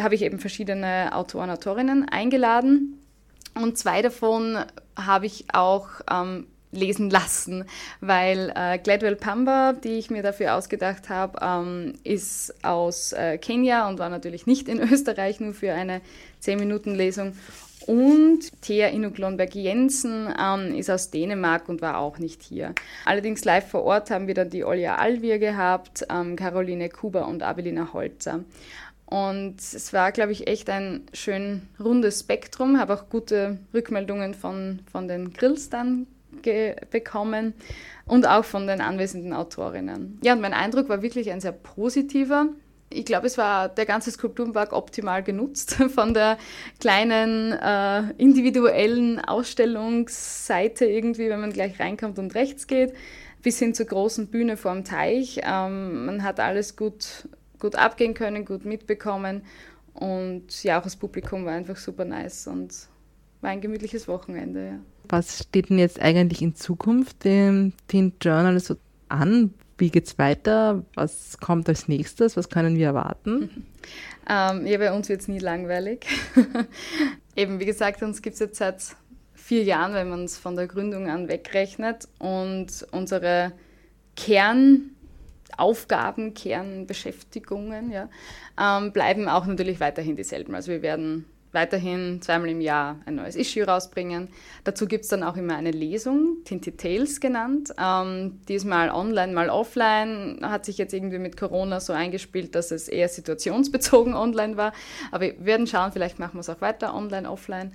habe ich eben verschiedene Autoren, Autorinnen eingeladen. Und zwei davon habe ich auch ähm, lesen lassen, weil äh, Gladwell Pamba, die ich mir dafür ausgedacht habe, ähm, ist aus äh, Kenia und war natürlich nicht in [LAUGHS] Österreich, nur für eine 10-Minuten-Lesung. Und Thea Inuglonberg Jensen ähm, ist aus Dänemark und war auch nicht hier. Allerdings live vor Ort haben wir dann die Olja Alvir gehabt, ähm, Caroline Kuber und Abelina Holzer. Und es war, glaube ich, echt ein schön rundes Spektrum. Habe auch gute Rückmeldungen von, von den Grills dann bekommen und auch von den anwesenden Autorinnen. Ja, und mein Eindruck war wirklich ein sehr positiver. Ich glaube, es war der ganze Skulpturenpark optimal genutzt, [LAUGHS] von der kleinen äh, individuellen Ausstellungsseite irgendwie, wenn man gleich reinkommt und rechts geht, bis hin zur großen Bühne vorm Teich. Ähm, man hat alles gut, gut abgehen können, gut mitbekommen und ja, auch das Publikum war einfach super nice und war ein gemütliches Wochenende. Ja. Was steht denn jetzt eigentlich in Zukunft dem Teen Journal so an? Wie geht es weiter? Was kommt als nächstes? Was können wir erwarten? [LAUGHS] Ähm, ja, bei uns wird es nie langweilig. [LAUGHS] Eben, wie gesagt, uns gibt es jetzt seit vier Jahren, wenn man es von der Gründung an wegrechnet. Und unsere Kernaufgaben, Kernbeschäftigungen ja, ähm, bleiben auch natürlich weiterhin dieselben. Also wir werden weiterhin zweimal im Jahr ein neues Issue rausbringen. Dazu gibt es dann auch immer eine Lesung, Tinty Tales genannt. Ähm, diesmal online, mal offline. Hat sich jetzt irgendwie mit Corona so eingespielt, dass es eher situationsbezogen [LAUGHS] online war. Aber wir werden schauen, vielleicht machen wir es auch weiter online, offline.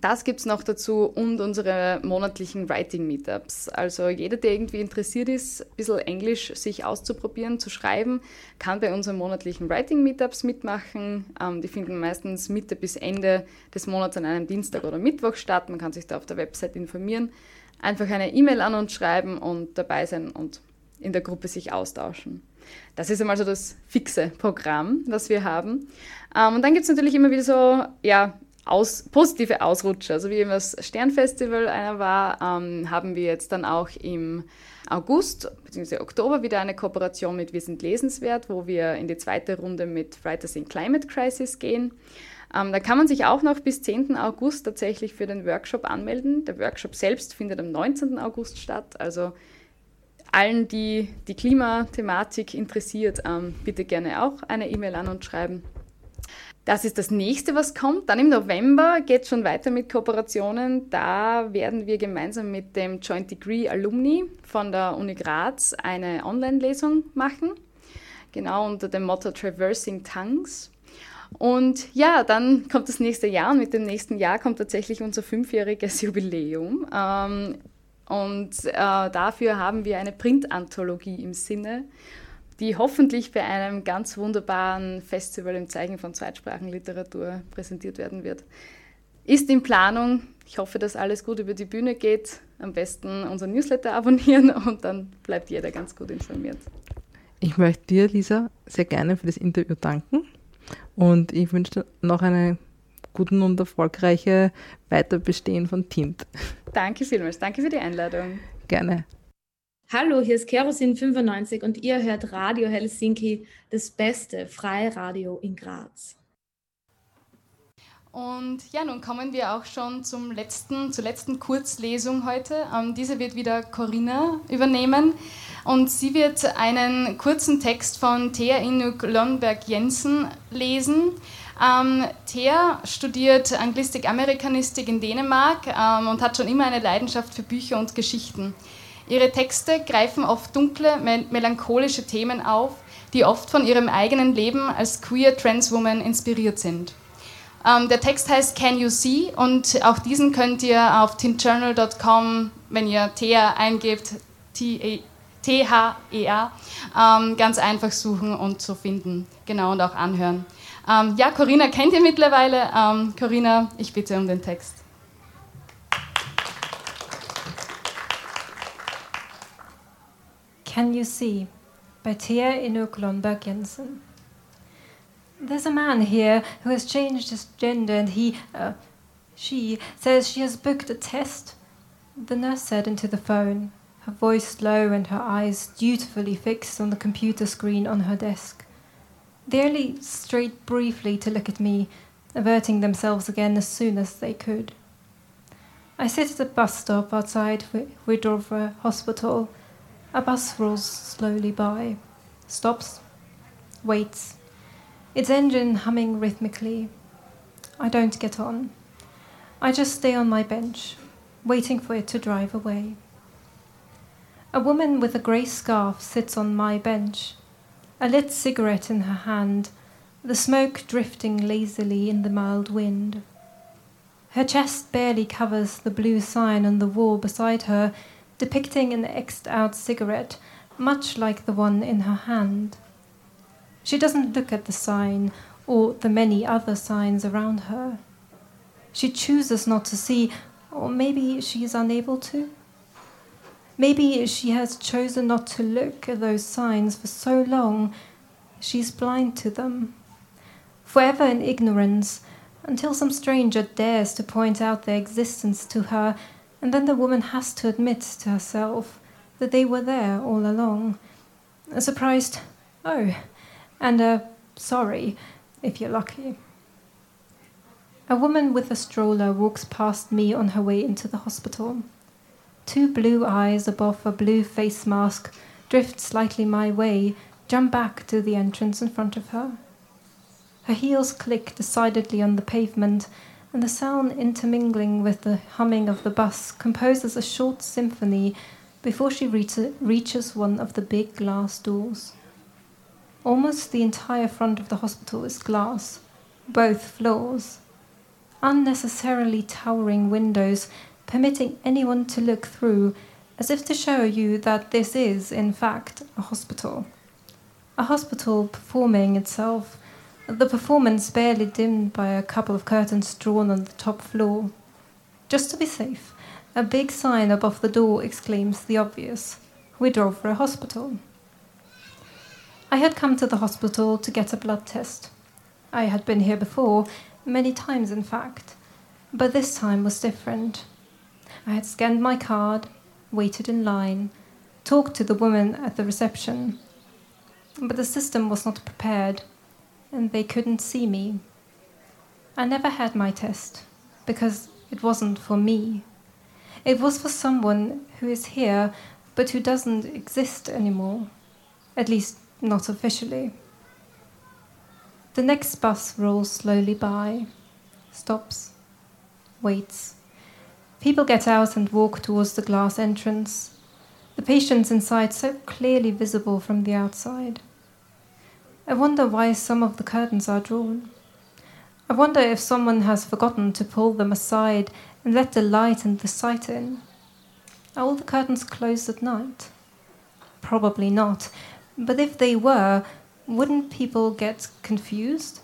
Das gibt es noch dazu und unsere monatlichen Writing-Meetups. Also jeder, der irgendwie interessiert ist, ein bisschen Englisch sich auszuprobieren, zu schreiben, kann bei unseren monatlichen Writing-Meetups mitmachen. Ähm, die finden meistens Mitte bis Ende des Monats an einem Dienstag oder Mittwoch statt. Man kann sich da auf der Website informieren. Einfach eine E-Mail an uns schreiben und dabei sein und in der Gruppe sich austauschen. Das ist einmal so das fixe Programm, was wir haben. Ähm, und dann gibt es natürlich immer wieder so, ja, aus, positive Ausrutscher. Also wie eben das Sternfestival einer war, ähm, haben wir jetzt dann auch im August bzw. Oktober wieder eine Kooperation mit Wir sind lesenswert, wo wir in die zweite Runde mit Writers in Climate Crisis gehen. Ähm, da kann man sich auch noch bis 10. August tatsächlich für den Workshop anmelden. Der Workshop selbst findet am 19. August statt. Also allen, die die Klimathematik interessiert, ähm, bitte gerne auch eine E-Mail an uns schreiben. Das ist das nächste, was kommt. Dann im November geht es schon weiter mit Kooperationen. Da werden wir gemeinsam mit dem Joint Degree Alumni von der Uni Graz eine Online-Lesung machen. Genau unter dem Motto Traversing Tongues. Und ja, dann kommt das nächste Jahr und mit dem nächsten Jahr kommt tatsächlich unser fünfjähriges Jubiläum. Ähm, und äh, dafür haben wir eine Printanthologie im Sinne die hoffentlich bei einem ganz wunderbaren Festival im Zeichen von Zweitsprachenliteratur präsentiert werden wird. Ist in Planung. Ich hoffe, dass alles gut über die Bühne geht. Am besten unseren Newsletter abonnieren [LAUGHS] und dann bleibt jeder ganz gut informiert. Ich möchte dir, Lisa, sehr gerne für das Interview danken und ich wünsche dir noch eine guten und erfolgreiche Weiterbestehen von Tint. Danke vielmals. Danke für die Einladung. Gerne. Hallo, hier ist Kerosin95 und ihr hört Radio Helsinki, das beste Freiradio in Graz. Und ja, nun kommen wir auch schon zum letzten, zur letzten Kurzlesung heute. Ähm, diese wird wieder Corinna übernehmen und sie wird einen kurzen Text von Thea Inuk Lundberg Jensen lesen. Ähm, Thea studiert Anglistik, Amerikanistik in Dänemark ähm, und hat schon immer eine Leidenschaft für Bücher und Geschichten. Ihre Texte greifen oft dunkle, melancholische Themen auf, die oft von ihrem eigenen Leben als queer Transwoman inspiriert sind. Ähm, der Text heißt Can You See und auch diesen könnt ihr auf tintjournal.com, wenn ihr Thea eingebt, T-H-E-A, T-H-E-R. Ähm, ganz einfach suchen und zu finden. Genau, und auch anhören. Ähm, ja, Corinna kennt ihr mittlerweile. Ähm, Corinna, ich bitte um den Text. Can You See by Thea Inuk Lundberg Jensen. There's a man here who has changed his gender and he, uh, she, says she has booked a test. The nurse said into the phone, her voice low and her eyes dutifully fixed on the computer screen on her desk. They only strayed briefly to look at me, averting themselves again as soon as they could. I sit at a bus stop outside Widrova Hospital. A bus rolls slowly by, stops, waits, its engine humming rhythmically. I don't get on. I just stay on my bench, waiting for it to drive away. A woman with a grey scarf sits on my bench, a lit cigarette in her hand, the smoke drifting lazily in the mild wind. Her chest barely covers the blue sign on the wall beside her, depicting an X'd out cigarette, much like the one in her hand. She doesn't look at the sign or the many other signs around her. She chooses not to see, or maybe she is unable to. Maybe she has chosen not to look at those signs for so long, she's blind to them. Forever in ignorance, until some stranger dares to point out their existence to her, and then the woman has to admit to herself that they were there all along. A surprised, oh, and a sorry, if you're lucky. A woman with a stroller walks past me on her way into the hospital. Two blue eyes above a blue face mask drift slightly my way, jump back to the entrance in front of her. Her heels click decidedly on the pavement, and the sound intermingling with the humming of the bus composes a short symphony before she reaches one of the big glass doors. Almost the entire front of the hospital is glass, both floors. Unnecessarily towering windows permitting anyone to look through, as if to show you that this is, in fact, a hospital. A hospital performing itself, the performance barely dimmed by a couple of curtains drawn on the top floor. Just to be safe, a big sign above the door exclaims the obvious We drove for a hospital. I had come to the hospital to get a blood test. I had been here before, many times in fact, but this time was different. I had scanned my card, waited in line, talked to the woman at the reception, but the system was not prepared, and they couldn't see me. I never had my test because it wasn't for me. It was for someone who is here but who doesn't exist anymore, at least not officially. The next bus rolls slowly by, stops, waits. People get out and walk towards the glass entrance, the patients inside so clearly visible from the outside. I wonder why some of the curtains are drawn. I wonder if someone has forgotten to pull them aside and let the light and the sight in. Are all the curtains closed at night? Probably not, but if they were, wouldn't people get confused?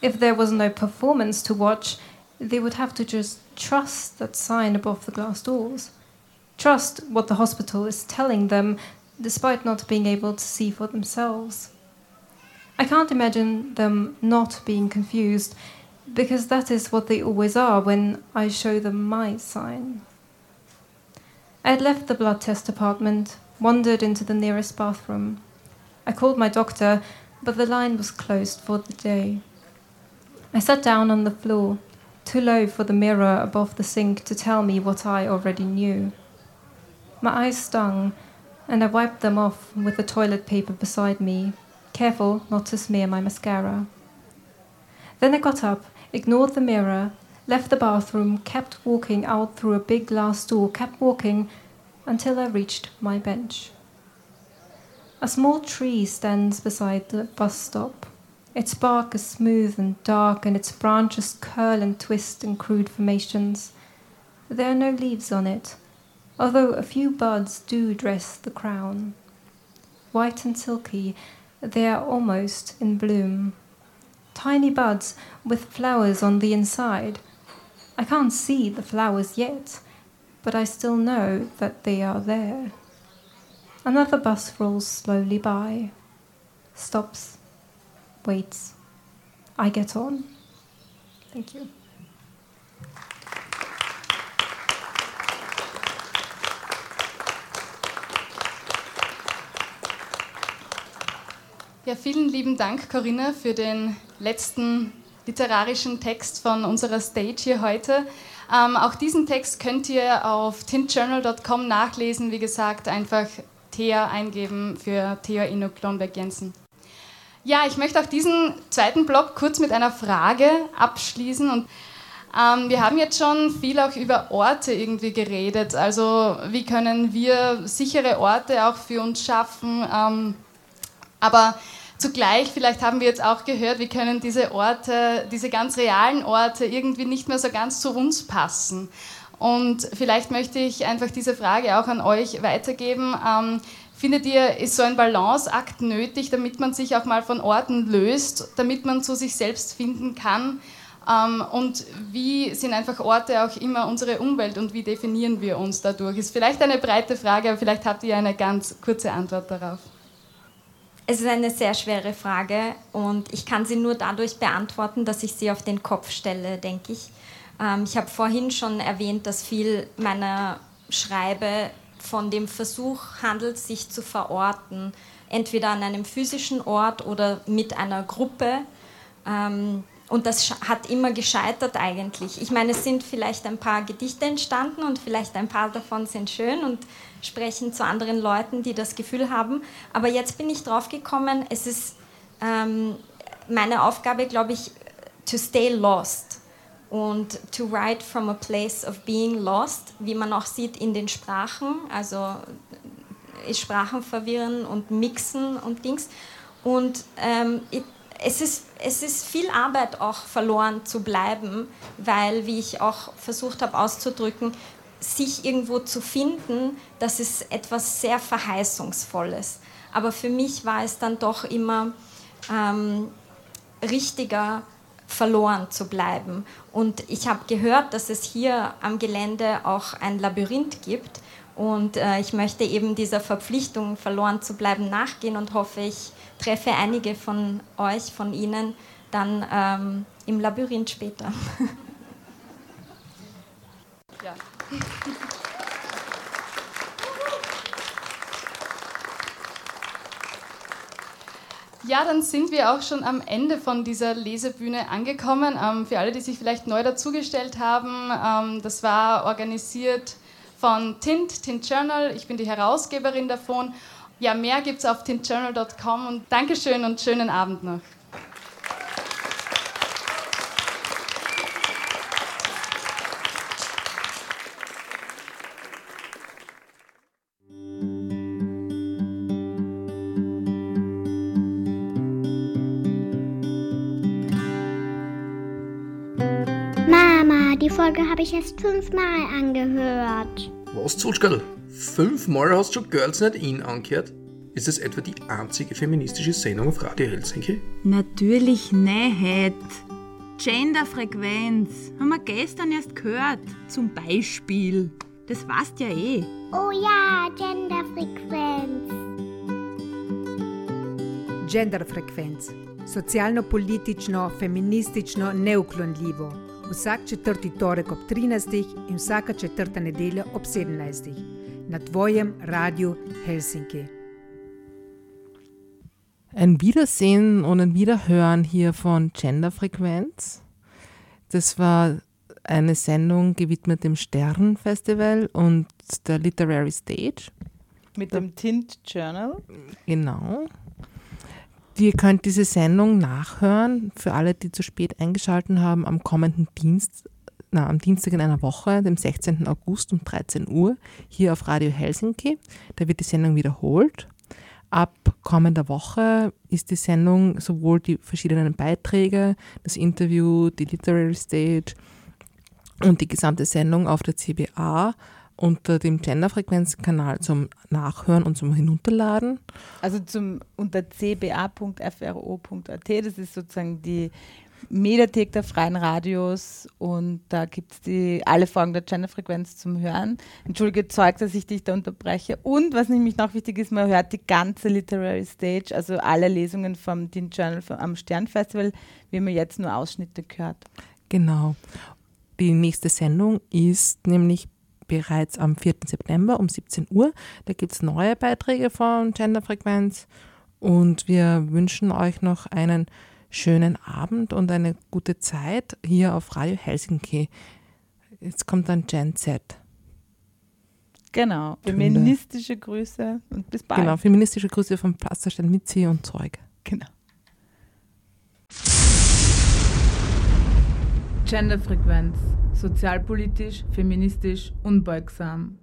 If there was no performance to watch, they would have to just trust that sign above the glass doors. Trust what the hospital is telling them, despite not being able to see for themselves. I can't imagine them not being confused, because that is what they always are when I show them my sign. I had left the blood test department wandered into the nearest bathroom. I called my doctor, but the line was closed for the day. I sat down on the floor, too low for the mirror above the sink to tell me what I already knew. My eyes stung, and I wiped them off with the toilet paper beside me, careful not to smear my mascara. Then I got up, ignored the mirror, left the bathroom, kept walking out through a big glass door, kept walking until I reached my bench. A small tree stands beside the bus stop. Its bark is smooth and dark, and its branches curl and twist in crude formations. There are no leaves on it, although a few buds do dress the crown. White and silky, they are almost in bloom. Tiny buds with flowers on the inside. I can't see the flowers yet, but I still know that they are there. Another bus rolls slowly by, stops, waits. I get on. Thank you. Ja, vielen lieben Dank, Corinna, für den letzten literarischen Text von unserer Stage hier heute. Ähm, auch diesen Text könnt ihr auf tintjournal.com nachlesen. Wie gesagt, einfach Thea eingeben für Thea Inno Klonberg Jensen. Ja, ich möchte auch diesen zweiten Block kurz mit einer Frage abschließen. Und ähm, wir haben jetzt schon viel auch über Orte irgendwie geredet. Also wie können wir sichere Orte auch für uns schaffen? Ähm, aber zugleich, vielleicht haben wir jetzt auch gehört, wie können diese Orte, diese ganz realen Orte irgendwie nicht mehr so ganz zu uns passen. Und vielleicht möchte ich einfach diese Frage auch an euch weitergeben. Ähm, findet ihr, ist so ein Balanceakt nötig, damit man sich auch mal von Orten löst, damit man zu sich selbst finden kann? Ähm, und wie sind einfach Orte auch immer unsere Umwelt und wie definieren wir uns dadurch? Ist vielleicht eine breite Frage, aber vielleicht habt ihr eine ganz kurze Antwort darauf. Es ist eine sehr schwere Frage und ich kann sie nur dadurch beantworten, dass ich sie auf den Kopf stelle, denke ich. Ähm, ich habe vorhin schon erwähnt, dass viel meiner Schreibe von dem Versuch handelt, sich zu verorten, entweder an einem physischen Ort oder mit einer Gruppe. Ähm, und das hat immer gescheitert eigentlich. Ich meine, es sind vielleicht ein paar Gedichte entstanden und vielleicht ein paar davon sind schön und sprechen zu anderen Leuten, die das Gefühl haben. Aber jetzt bin ich drauf gekommen, es ist ähm, meine Aufgabe, glaube ich, to stay lost und to write from a place of being lost, wie man auch sieht in den Sprachen, also Sprachen verwirren und mixen und Dings. Und ähm, es ist, es ist viel Arbeit auch verloren zu bleiben, weil, wie ich auch versucht habe auszudrücken, sich irgendwo zu finden, das ist etwas sehr Verheißungsvolles. Aber für mich war es dann doch immer ähm, richtiger, verloren zu bleiben. Und ich habe gehört, dass es hier am Gelände auch ein Labyrinth gibt. Und äh, ich möchte eben dieser Verpflichtung, verloren zu bleiben, nachgehen und hoffe, ich treffe einige von euch, von Ihnen, dann ähm, im Labyrinth später. [LAUGHS] Ja. Ja, dann sind wir auch schon am Ende von dieser Lesebühne angekommen. Ähm, für alle, die sich vielleicht neu dazugestellt haben, ähm, das war organisiert von Tint, Tint Journal. Ich bin die Herausgeberin davon ja, mehr gibt es auf tintjournal.com und Dankeschön und schönen Abend noch. Mama, die Folge habe ich erst fünfmal angehört. Was, Zutschkerl? Fünfmal hast du Girls Not In angehört? Ist das etwa die einzige feministische Sendung auf Radio Helsinki? Natürlich nicht. Genderfrequenz haben wir gestern erst gehört. Zum Beispiel. Das weißt ja eh. Oh ja, Genderfrequenz. Genderfrekvenc. Socialno-politično, feministično, neuklonljivo. Vsak četrti torek ob 13. in vsaka četrta nedelja ob 17. na tvojem Radiu Helsinki. Ein Wiedersehen und ein Wiederhören hier von Genderfrequenz. Das war eine Sendung gewidmet dem Sternfestival und der Literary Stage. Mit dem Tint Journal. Genau. Ihr könnt diese Sendung nachhören, für alle, die zu spät eingeschaltet haben, am kommenden Dienst, na, am Dienstag in einer Woche, dem 16. August um 13 Uhr, hier auf Radio Helsinki. Da wird die Sendung wiederholt. Ab kommender Woche ist die Sendung sowohl die verschiedenen Beiträge, das Interview, die Literary Stage und die gesamte Sendung auf der CBA unter dem Genderfrequenzkanal zum Nachhören und zum Hinunterladen. Also zum unter cba.fro.at, das ist sozusagen die Mediathek der freien Radios und da gibt es alle Folgen der Genderfrequenz zum Hören. Entschuldige, Zeug, dass ich dich da unterbreche. Und was nämlich noch wichtig ist, man hört die ganze Literary Stage, also alle Lesungen vom Dean Journal am Sternfestival, wie man jetzt nur Ausschnitte gehört. Genau. Die nächste Sendung ist nämlich bereits am 4. September um 17 Uhr. Da gibt es neue Beiträge von Genderfrequenz und wir wünschen euch noch einen schönen Abend und eine gute Zeit hier auf Radio Helsinki. Jetzt kommt dann Gen Z. Genau, feministische Grüße und bis bald. Genau, feministische Grüße von Pflasterstein Mitzi und Zeug. Genau. Genderfrequenz. Sozialpolitisch, feministisch, unbeugsam.